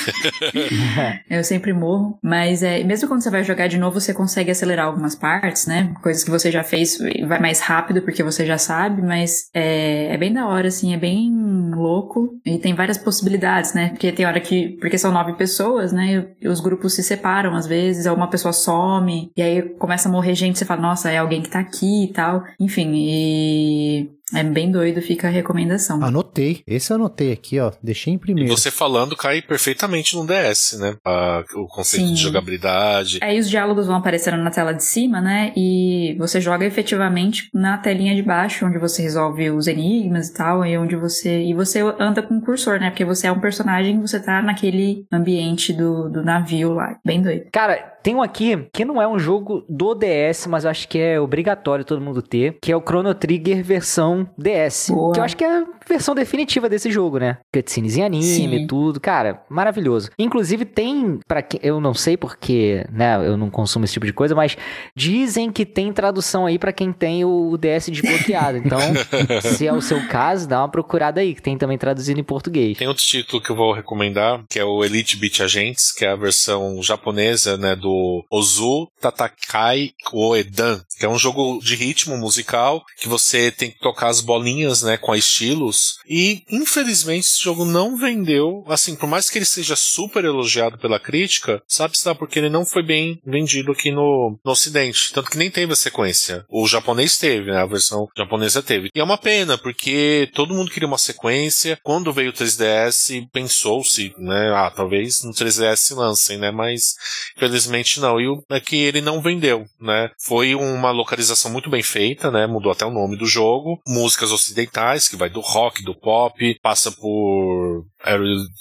(laughs) eu sempre morro. Mas é, mesmo quando você vai jogar de novo, você consegue acelerar algumas partes, né? Coisas que você já fez vai mais rápido porque você já sabe, mas é, é bem da hora, assim, é bem louco e tem várias possibilidades, né? Porque tem hora que. Porque são nove pessoas, né? E os grupos se separam às vezes, uma pessoa some, e aí começa a morrer gente, você fala, nossa, é alguém que tá aqui e tal. Enfim, e é bem doido, fica a recomendação. Anotei. Esse eu anotei aqui, ó. Deixei em primeiro. E você falando cai perfeitamente no DS, né? Ah, o conceito Sim. de jogabilidade. Aí os diálogos vão aparecendo na tela de cima, né? E você joga efetivamente na telinha de baixo, onde você resolve os enigmas e tal, e onde você. E você anda com o cursor, né? Porque você é um personagem você tá naquele ambiente do, do navio lá. Bem doido. Cara, tem um aqui que não é um jogo do DS, mas eu acho que é obrigatório todo mundo ter, que é o Chrono Trigger versão DS. Boa. Que eu acho que é a versão definitiva desse jogo, né? Cutscenes em anime e tudo. Cara, maravilhoso. Inclusive tem, para quem eu não sei porque, né, eu não consumo esse tipo de coisa, mas dizem que tem tradução aí para quem tem o DS desbloqueado. Então, (laughs) se é o seu caso, dá uma procurada aí, que tem também traduzido em português. Tem outro título que eu vou recomendar, que é o Elite Beat Agents, que é a versão japonesa, né, do Ozu Tatakai Oedan, que é um jogo de ritmo musical que você tem que tocar as bolinhas, né, com estilos. E infelizmente esse jogo não vendeu, assim, por mais que ele seja super elogiado pela crítica, sabe-se lá porque ele não foi bem vendido aqui no, no ocidente, tanto que nem teve a sequência. O japonês teve, né, a versão japonesa teve. E é uma pena, porque todo mundo queria uma sequência. Quando veio o 3DS, pensou-se, né, ah, talvez no 3DS lancem, né, mas infelizmente não. E o, é que ele não vendeu, né? Foi uma localização muito bem feita, né? Mudou até o nome do jogo. Músicas ocidentais, que vai do rock, do pop, passa por,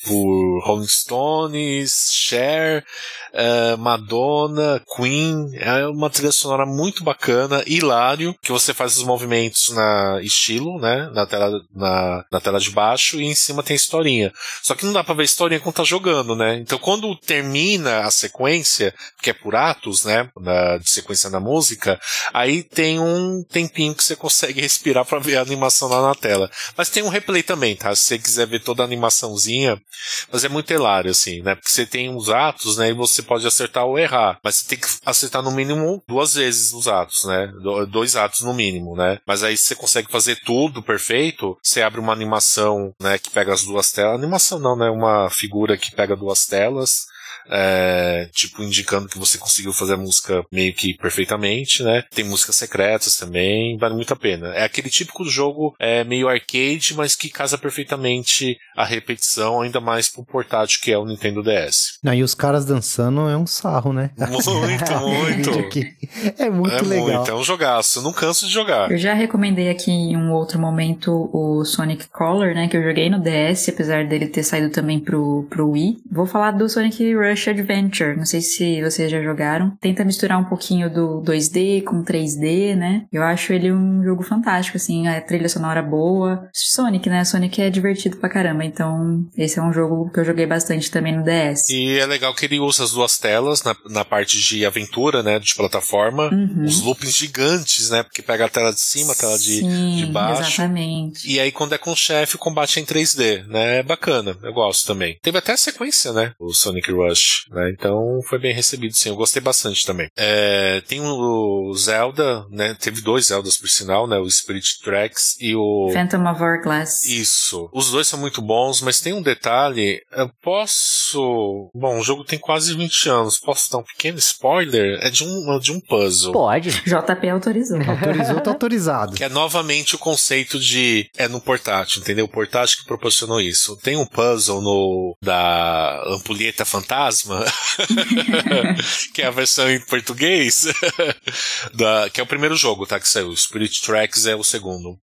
por Rolling Stones, Cher, uh, Madonna, Queen. É uma trilha sonora muito bacana, hilário, que você faz os movimentos na estilo, né? Na tela, na, na tela de baixo, e em cima tem historinha. Só que não dá pra ver historinha quando tá jogando, né? Então quando termina a sequência, que é por atos, né, na, de sequência da música, aí tem um tempinho que você consegue respirar para ver a animação lá na tela. Mas tem um replay também, tá? Se você quiser ver toda a animaçãozinha, mas é muito hilário, assim, né? Porque você tem uns atos, né, e você pode acertar ou errar, mas você tem que acertar no mínimo duas vezes os atos, né? Dois atos no mínimo, né? Mas aí você consegue fazer tudo perfeito, você abre uma animação, né, que pega as duas telas. Animação não, né? Uma figura que pega duas telas é, tipo, indicando que você conseguiu fazer a música meio que perfeitamente, né? Tem músicas secretas também, vale muito a pena. É aquele típico jogo é, meio arcade, mas que casa perfeitamente a repetição, ainda mais pro portátil que é o Nintendo DS. Não, e os caras dançando é um sarro, né? (laughs) Muito, muito. é muito é legal. Muito, é um jogaço, eu não canso de jogar. Eu já recomendei aqui em um outro momento o Sonic Color, né? Que eu joguei no DS, apesar dele ter saído também pro, pro Wii. Vou falar do Sonic Rush Rush Adventure. Não sei se vocês já jogaram. Tenta misturar um pouquinho do 2D com 3D, né? Eu acho ele um jogo fantástico, assim, a trilha sonora boa. Sonic, né? Sonic é divertido pra caramba, então esse é um jogo que eu joguei bastante também no DS. E é legal que ele usa as duas telas na, na parte de aventura, né? De plataforma. Uhum. Os loopings gigantes, né? Porque pega a tela de cima, a tela de, Sim, de baixo. Exatamente. E aí quando é com o chefe, o combate é em 3D, né? É bacana, eu gosto também. Teve até a sequência, né? O Sonic Rush né? Então foi bem recebido, sim. Eu gostei bastante também. É, tem o Zelda, né? Teve dois Zeldas por sinal, né? O Spirit Tracks e o Phantom of Hourglass. Isso. Os dois são muito bons, mas tem um detalhe. Eu posso. Bom, o jogo tem quase 20 anos. Posso dar um pequeno spoiler? É de um, de um puzzle. Pode. (laughs) JP autorizou. autorizou, tá autorizado. Que é novamente o conceito de. É no portátil, entendeu? O portátil que proporcionou isso. Tem um puzzle no da ampulheta fantasma Fantasma, (laughs) que é a versão em português, (laughs) da, que é o primeiro jogo, tá? Que saiu. Spirit Tracks é o segundo.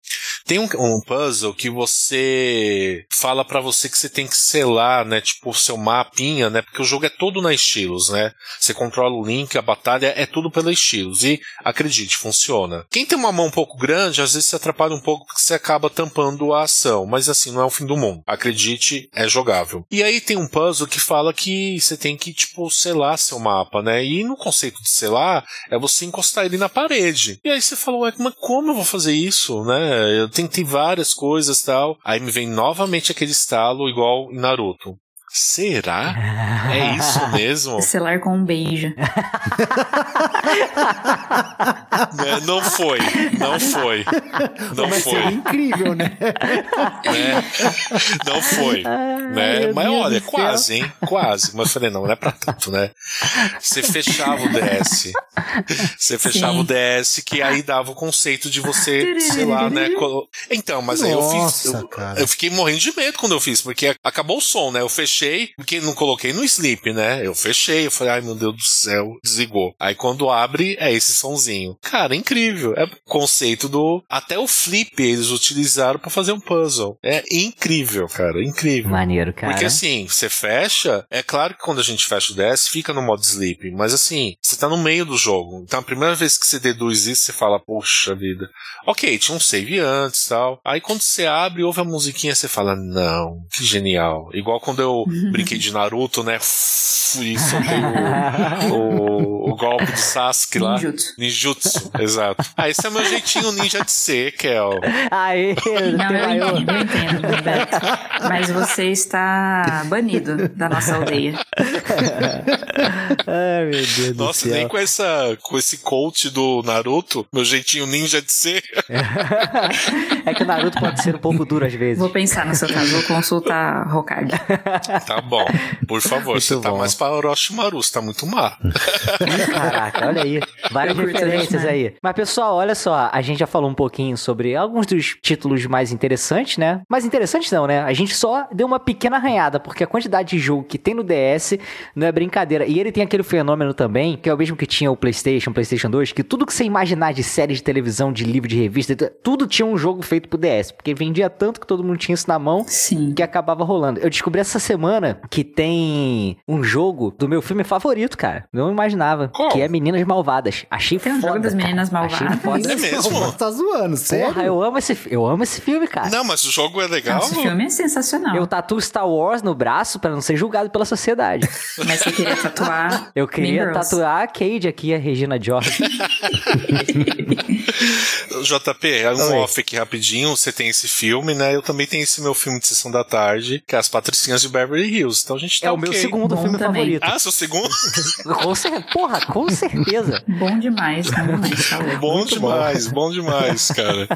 Tem um, um puzzle que você fala para você que você tem que selar, né? Tipo, o seu mapinha, né? Porque o jogo é todo na estilos, né? Você controla o link, a batalha é tudo pela estilos. E acredite, funciona. Quem tem uma mão um pouco grande, às vezes se atrapalha um pouco porque você acaba tampando a ação. Mas assim, não é o fim do mundo. Acredite, é jogável. E aí tem um puzzle que fala que você tem que, tipo, selar seu mapa, né? E no conceito de selar, é você encostar ele na parede. E aí você fala, ué, mas como eu vou fazer isso, né? Eu tentei várias coisas tal. Aí me vem novamente aquele estalo igual em Naruto. Será? É isso (laughs) mesmo? Celular com um beijo. (laughs) É, não foi, não foi. Não Mas foi. incrível, né? né? Não foi. né? meu Mas olha, do céu. quase, hein? Quase. Mas eu falei, não, não é pra tanto, né? Você fechava o DS. Você fechava Sim. o DS, que aí dava o conceito de você, sei lá, né? Então, mas aí eu fiz. Nossa, Eu, cara. eu fiquei morrendo de medo quando eu fiz, porque acabou o som, né? Eu fechei, porque não coloquei no sleep, né? Eu fechei, eu falei, ai meu Deus do céu, desligou. Aí quando abre, é esse sonzinho. Cara, é incrível. É o conceito do. Até o flip eles utilizaram pra fazer um puzzle. É incrível, cara, incrível. Maneiro, cara. Porque assim, você fecha, é claro que quando a gente fecha o DS, fica no modo sleep, mas assim, você tá no meio do jogo. Então a primeira vez que você deduz isso, você fala, poxa vida. Ok, tinha um save antes tal. Aí quando você abre, ouve a musiquinha, você fala, não, que genial. Igual quando eu brinquei de Naruto, né? E soltei o, (laughs) o, o golpe do Sasuke lá. Ninjutsu. Ninjutsu, exato. Ah, esse é meu jeitinho ninja de ser, Kel. Aê, (laughs) Não, eu entendo, eu entendo, Beto. Mas você está banido da nossa aldeia. (laughs) Ai, meu Deus do Nossa, céu. nem com, essa, com esse coach do Naruto, meu jeitinho ninja de ser. é que o Naruto pode ser um pouco duro às vezes. Vou pensar no seu caso, vou consultar Hokage. Tá bom, por favor, Muito você tá bom. mais para Orochimaru, você tá muito má. Caraca, olha aí. Várias referências demais. aí. Mas, pessoal, olha só. A gente já falou um pouquinho sobre alguns dos títulos mais interessantes, né? Mais interessantes não, né? A gente só deu uma pequena arranhada, porque a quantidade de jogo que tem no DS não é brincadeira. E ele tem aquele fenômeno também, que é o mesmo que tinha o PlayStation, PlayStation 2, que tudo que você imaginar de série de televisão, de livro, de revista, tudo tinha um jogo feito pro DS. Porque vendia tanto que todo mundo tinha isso na mão Sim. que acabava rolando. Eu descobri essa semana que tem um jogo do meu filme favorito, cara. Não imaginava. Que é Meninas Malvadas. Achei Tem um foda. jogo das cara. Meninas Achei Malvadas? foda. É mesmo? Você tá zoando, sério? Porra, eu amo esse, eu amo esse filme, cara. Não, mas o jogo é legal. Esse filme é sensacional. Eu tatuo Star Wars no braço pra não ser julgado pela sociedade. (laughs) Mas você queria tatuar. Eu queria Mean Girls. tatuar a Cade aqui, a Regina George. (laughs) JP, é um Oi. off aqui rapidinho. Você tem esse filme, né? Eu também tenho esse meu filme de sessão da tarde, que é As Patricinhas de Beverly Hills. Então a gente tá é o meu segundo Bom filme também. favorito. Ah, seu segundo? (laughs) Com cer- Porra, com certeza. Bom demais, (laughs) bom demais, tá louco. bom Muito bom. demais, bom demais, cara.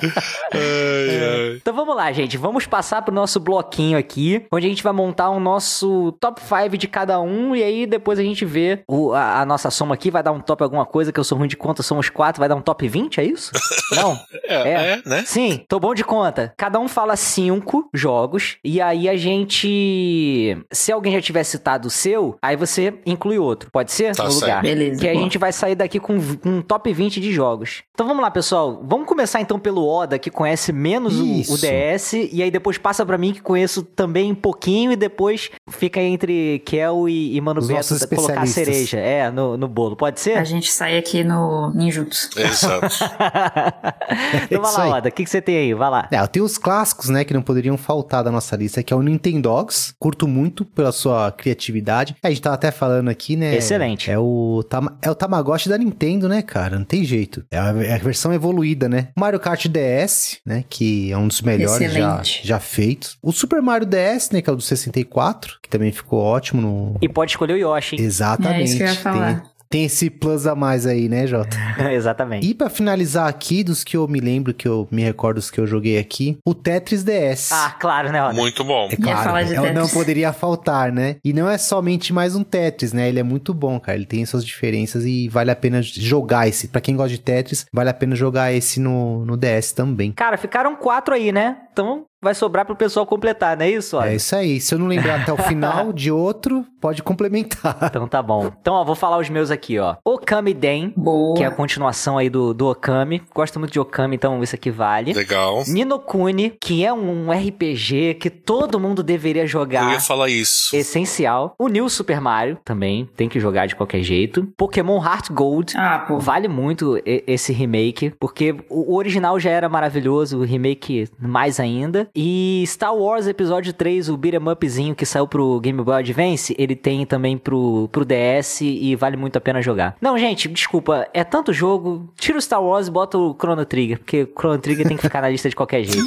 Ai, ai. Então vamos lá, gente. Vamos passar pro nosso bloquinho aqui, onde a gente vai montar o nosso top 5 de cada um. E aí depois a gente vê o- a, a nossa soma aqui. Vai dar um top alguma coisa, que eu sou ruim de conta, somos quatro. Vai dar um top 20, é isso? (laughs) Não? É, é, né? Sim, tô bom de conta. Cada um fala cinco jogos. E aí a gente. Se alguém já tiver citado o seu, aí você inclui outro. Pode ser? Tá no certo. lugar. Beleza. Que a gente vai sair daqui com um top 20 de jogos. Então vamos lá, pessoal. Vamos começar então pelo Oda, que conhece menos o, Isso. o DS. E aí depois passa pra mim, que conheço também um pouquinho. E depois fica entre Kel e, e Mano Os Beto colocar a cereja. É, no, no bolo. Pode ser? A gente sai aqui no Ninjutsu. Exato. (laughs) então vai lá. Oda. O que, que você tem aí? Vai lá. É, eu tenho os clássicos, né, que não poderiam faltar da nossa lista, que é o Nintendogs. Curto muito pela sua criatividade. A gente tava até falando aqui, né? Excelente. É o, é o Tamagotchi da Nintendo, né, cara? Não tem jeito. É a, é a versão evoluída, né? Mario Kart DS, né, que é um dos melhores já, Excelente. já feitos. O Super Mario DS, né, que é o do 64, que também ficou ótimo no... E pode escolher o Yoshi. hein? Exatamente. É isso que eu ia falar. Tem esse plus a mais aí, né, Jota? (laughs) Exatamente. E pra finalizar aqui, dos que eu me lembro, que eu me recordo dos que eu joguei aqui, o Tetris DS. Ah, claro, né, Oda? Muito bom. É claro, falar de é- não Tetris. poderia faltar, né? E não é somente mais um Tetris, né? Ele é muito bom, cara. Ele tem suas diferenças e vale a pena jogar esse. Pra quem gosta de Tetris, vale a pena jogar esse no, no DS também. Cara, ficaram quatro aí, né? Então vai sobrar pro pessoal completar, não é isso? Olha? É isso aí. Se eu não lembrar até o final (laughs) de outro, pode complementar. Então tá bom. Então, ó, vou falar os meus aqui, ó. Okami Den, Boa. que é a continuação aí do, do Okami. Gosto muito de Okami, então isso aqui vale. Legal. Ninokuni, que é um RPG que todo mundo deveria jogar. Eu ia falar isso. Essencial. O New Super Mario também, tem que jogar de qualquer jeito. Pokémon Heart Gold. Ah, pô. Vale muito esse remake, porque o original já era maravilhoso, o remake mais ainda. E Star Wars Episódio 3, o beat'em upzinho que saiu pro Game Boy Advance, ele tem também pro, pro DS e vale muito a pena jogar. Não, gente, desculpa, é tanto jogo, tira o Star Wars e bota o Chrono Trigger, porque o Chrono Trigger tem que ficar na lista de qualquer jeito.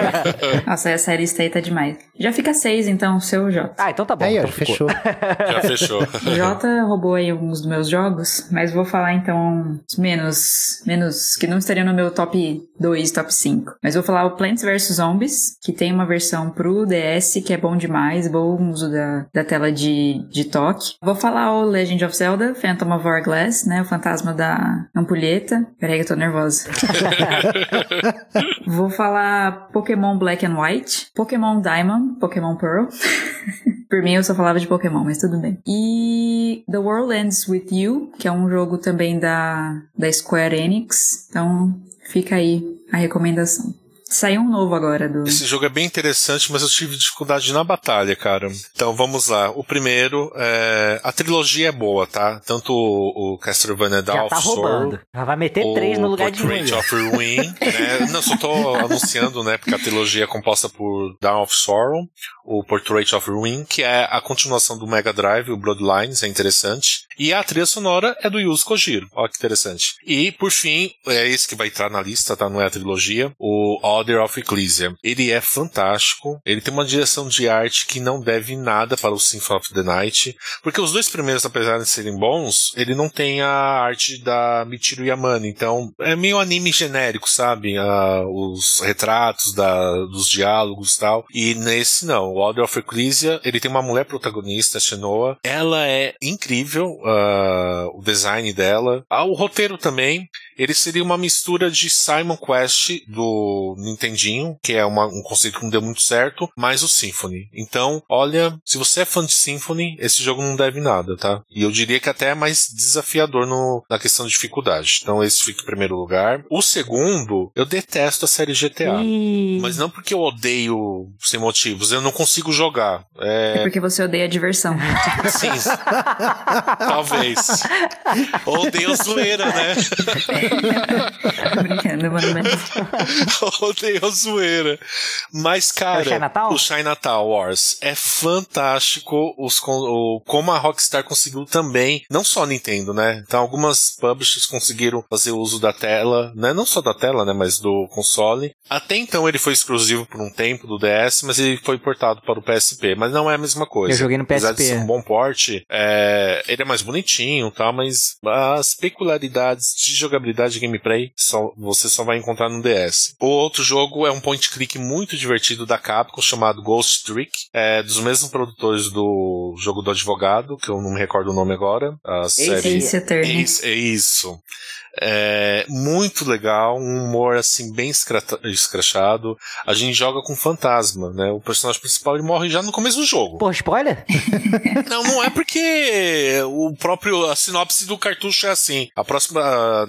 (laughs) Nossa, essa lista aí tá demais. Já fica seis, então, seu J. Ah, então tá bom. Aí, então fechou. Já fechou. O (laughs) J roubou aí alguns dos meus jogos, mas vou falar então menos, menos que não estariam no meu top 2, top 5. Mas vou falar o Plants vs Zombies, que tem uma versão pro DS que é bom demais, bom uso da, da tela de, de toque. Vou falar o Legend of Zelda, Phantom of Hourglass, né? O fantasma da ampulheta. Peraí que eu tô nervosa. (laughs) vou falar Pokémon Black and White, Pokémon Diamond, Pokémon Pearl. (laughs) Por mim, eu só falava de Pokémon, mas tudo bem. E The World Ends With You, que é um jogo também da, da Square Enix. Então, fica aí a recomendação. Saiu um novo agora do. Esse jogo é bem interessante, mas eu tive dificuldade na batalha, cara. Então vamos lá. O primeiro, é... a trilogia é boa, tá? Tanto o, Castlevania Dawn Já tá roubando. Já vai meter três no lugar Portrait de of Ruin, né? Não, só tô (laughs) anunciando, né? Porque a trilogia é composta por Dawn of Sorrow, o Portrait of Ruin, que é a continuação do Mega Drive, o Bloodlines, é interessante. E a trilha sonora é do Yuzo Kojiro. Olha que interessante. E, por fim, é esse que vai entrar na lista, tá? Não é a trilogia. O Order of Ecclesia. Ele é fantástico. Ele tem uma direção de arte que não deve nada para o Symphony of the Night. Porque os dois primeiros, apesar de serem bons, ele não tem a arte da Michiru Yamane. Então, é meio anime genérico, sabe? Ah, os retratos da, dos diálogos e tal. E nesse, não. O Order of Ecclesia, ele tem uma mulher protagonista, Shenoa. Ela é incrível uh, o design dela. Ah, o roteiro também. Ele seria uma mistura de Simon Quest do Nintendinho, que é uma, um conceito que não deu muito certo, mais o Symphony. Então, olha, se você é fã de Symphony, esse jogo não deve nada, tá? E eu diria que até é mais desafiador no, na questão de dificuldade. Então, esse fica em primeiro lugar. O segundo, eu detesto a série GTA. Mas não porque eu odeio sem motivos, eu não consigo jogar. É, é porque você odeia a diversão. Sim. (laughs) Talvez. (laughs) Ou odeio a zoeira, né? Brincando, mano. (laughs) Odeio a zoeira. Mas, cara, é o Chinatown? Chinatown Wars é fantástico os, o, como a Rockstar conseguiu também, não só Nintendo, né? Então, algumas publishers conseguiram fazer uso da tela, né? Não só da tela, né? Mas do console. Até então ele foi exclusivo por um tempo do DS, mas ele foi portado para o PSP. Mas não é a mesma coisa. Eu joguei no PSP. Apesar de ser um bom porte, é, ele é mais bonitinho, tá? Mas as peculiaridades de jogabilidade e gameplay só, você só vai encontrar no DS. O outro jogo é um point click muito divertido da Capcom chamado Ghost Trick, é dos mesmos produtores do jogo do advogado, que eu não me recordo o nome agora. A Ace série Ace Attorney. Ace, é isso. É muito legal, um humor assim bem escrachado. A gente joga com fantasma, né? O personagem principal ele morre já no começo do jogo. Pô, spoiler? (laughs) não, não é porque o próprio a sinopse do cartucho é assim. A próxima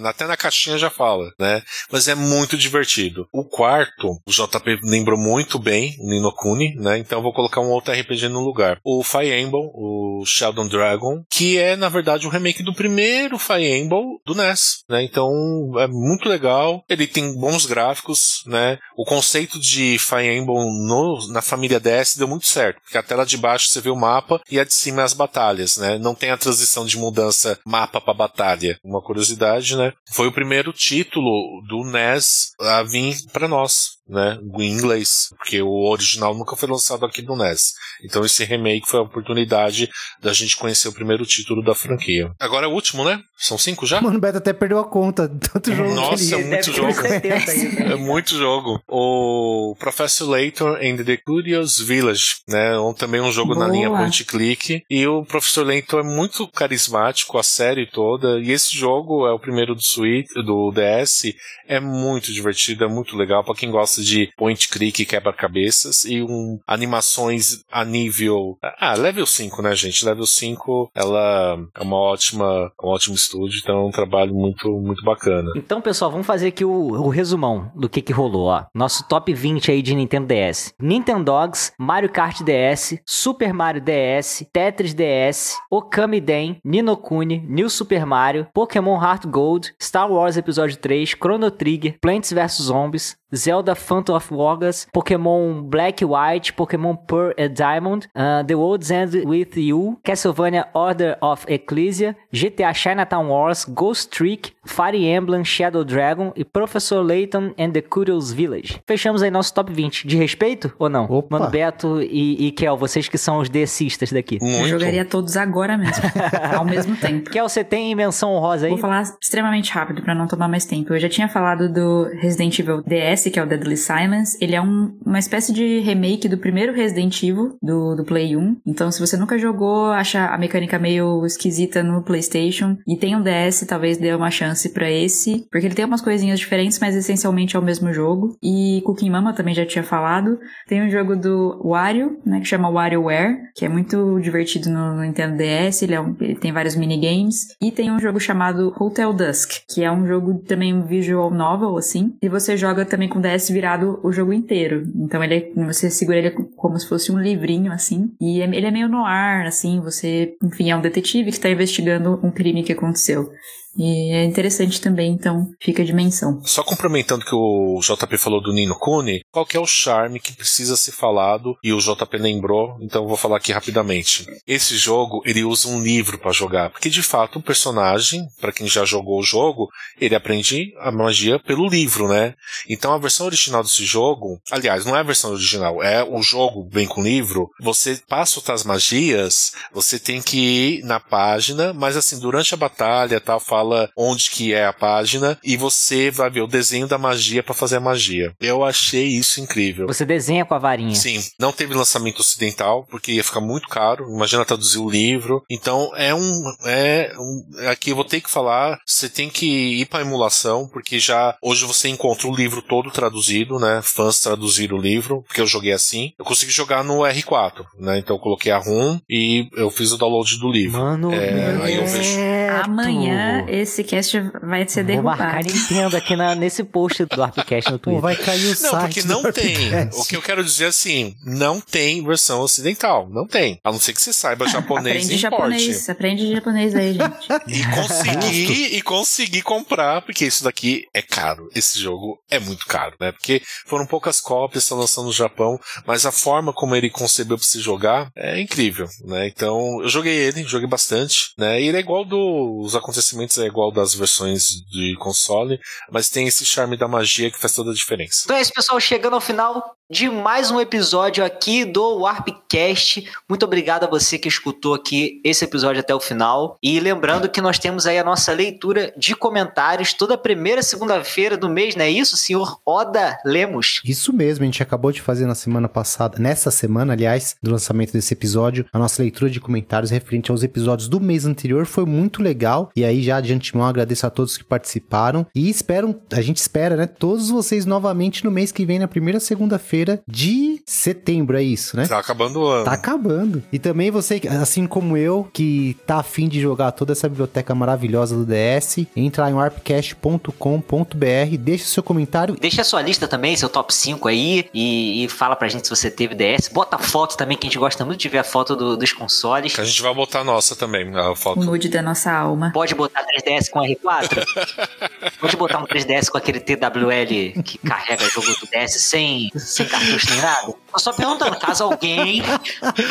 até na caixinha já fala, né? Mas é muito divertido. O quarto, o JP lembrou muito bem, Ninokuni, né? Então eu vou colocar um outro RPG no lugar. O Fire Emblem, o Sheldon Dragon, que é na verdade um remake do primeiro Fire Emblem do NES, né? Então é muito legal. Ele tem bons gráficos, né? O conceito de Fire Emblem no, na família DS deu muito certo, porque a tela de baixo você vê o mapa e a de cima é as batalhas, né? Não tem a transição de mudança mapa para batalha. Uma curiosidade, né? Foi o primeiro título do NES a vir para nós, né, em inglês, porque o original nunca foi lançado aqui no NES. Então esse remake foi a oportunidade da gente conhecer o primeiro título da franquia. Agora é o último, né? São cinco já? Mano, o Beto até perdeu a conta tanto jogo Nossa, é muito jogo. é muito jogo. O Professor Layton and the Curious Village, né? Também um jogo Boa. na linha point click. E o Professor Layton é muito carismático, a série toda. E esse jogo é o primeiro do Switch, do DS. É muito divertido, é muito legal para quem gosta de point click quebra-cabeças e um animações a nível. Ah, level 5, né, gente? Level 5, ela é uma ótima, um ótimo estúdio, então é um trabalho muito, muito bacana. Então, pessoal, vamos fazer aqui o, o resumão do que que rolou, ó. Nosso top 20 aí de Nintendo DS. Nintendogs, Mario Kart DS, Super Mario DS, Tetris DS, Okami Den, Ninokuni, New Super Mario, Pokémon Heart Gold, Star Wars Episódio 3, Chrono Trigger, Plants vs Zombies, Zelda Phantom of Wargas, Pokémon Black White, Pokémon Pearl and Diamond, uh, The World's End With You, Castlevania Order of Ecclesia, GTA Chinatown Wars, Ghost Trick, Fire Emblem Shadow Dragon e Professor Layton and the Curious Village. Fechamos aí nosso top 20. De respeito ou não? Opa. Mano Beto e, e Kel, vocês que são os decistas daqui. Eu Muito. jogaria todos agora mesmo, (laughs) ao mesmo tempo. Kel, você tem menção honrosa aí? Vou falar extremamente rápido pra não tomar mais tempo. Eu já tinha falado do Resident Evil DS, que é o Deadly Silence. Ele é um- uma espécie de remake do primeiro Resident Evil, do, do Play 1. Então, se você nunca jogou, acha a mecânica meio esquisita no PlayStation e tem um DS, talvez dê uma chance pra esse, porque ele tem umas coisinhas diferentes, mas essencialmente é o mesmo jogo. E Cooking Mama também já tinha falado. Tem um jogo do Wario, né, que chama WarioWare, que é muito divertido no, no Nintendo DS. Ele, é um- ele tem vários minigames. E tem um jogo chamado Hotel Dusk, que é um jogo também um visual novel, assim. E você joga também com DS virado o jogo inteiro. Então ele você segura ele como se fosse um livrinho, assim. E é- ele é meio noir, assim. Você, enfim, é um detetive que está investigando um crime que aconteceu. E é interessante também, então fica de menção. Só complementando que o JP falou do Nino Kuni, qual que é o charme que precisa ser falado e o JP lembrou, então vou falar aqui rapidamente. Esse jogo, ele usa um livro pra jogar, porque de fato o personagem, pra quem já jogou o jogo, ele aprende a magia pelo livro, né? Então a versão original desse jogo, aliás, não é a versão original, é o jogo vem com o livro, você passa outras magias, você tem que ir na página, mas assim, durante a batalha, tal, fala onde que é a página e você vai ver o desenho da magia pra fazer a magia. Eu achei isso incrível. Você desenha com a varinha. Sim, não teve lançamento ocidental, porque ia ficar muito caro. Imagina traduzir o livro. Então é um. É um aqui eu vou ter que falar. Você tem que ir pra emulação, porque já hoje você encontra o livro todo traduzido, né? Fãs traduziram o livro, porque eu joguei assim. Eu consegui jogar no R4, né? Então eu coloquei a ROM e eu fiz o download do livro. Mano, É, aí eu vejo. Amanhã esse cast vai ser Vou marcar derrubado. Nintendo aqui na, nesse post do Arpcast no Twitter. vai cair o Não, site porque do não tem. Arpcast. O que eu quero dizer é assim, não tem versão ocidental. Não tem. A não ser que você saiba (laughs) japonês Aprende e importe. japonês, aprende japonês aí, gente. E conseguir, e conseguir comprar, porque isso daqui é caro. Esse jogo é muito caro, né? Porque foram poucas cópias, estão lançando no Japão, mas a forma como ele concebeu pra se jogar é incrível, né? Então, eu joguei ele, joguei bastante, né? E ele é igual dos acontecimentos, é igual das versões de console, mas tem esse charme da magia que faz toda a diferença. Então é isso, pessoal. Chegando ao final de mais um episódio aqui do Warpcast. Muito obrigado a você que escutou aqui esse episódio até o final. E lembrando que nós temos aí a nossa leitura de comentários toda primeira segunda-feira do mês, não é isso, senhor Oda Lemos? Isso mesmo, a gente acabou de fazer na semana passada, nessa semana, aliás, do lançamento desse episódio, a nossa leitura de comentários referente aos episódios do mês anterior foi muito legal. E aí, já de antemão, agradeço a todos que participaram. E espero, a gente espera, né, todos vocês novamente no mês que vem, na primeira segunda-feira de setembro, é isso, né? Tá acabando o ano. Tá acabando. E também você, assim como eu, que tá afim de jogar toda essa biblioteca maravilhosa do DS, entra lá em warpcast.com.br, deixa seu comentário. Deixa a sua lista também, seu top 5 aí, e, e fala pra gente se você teve DS. Bota foto também, que a gente gosta muito de ver a foto do- dos consoles. Que a gente vai botar a nossa também, a O foto. nude da nossa alma. Pode botar 3DS com R4? (laughs) Pode botar um 3DS com aquele TWL que carrega jogo do DS sem, sem cartucho nem nada? Tô só perguntando, caso alguém,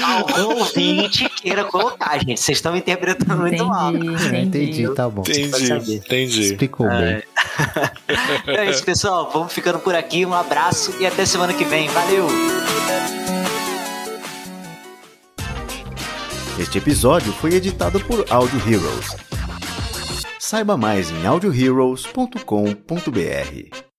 algum ouvinte queira colocar, gente. Vocês estão interpretando muito mal. Entendi, Entendi, tá bom. Entendi, entendi. Explicou bem. Então (laughs) é isso, pessoal. Vamos ficando por aqui. Um abraço e até semana que vem. Valeu! Este episódio foi editado por Audio Heroes. Saiba mais em audioheroes.com.br.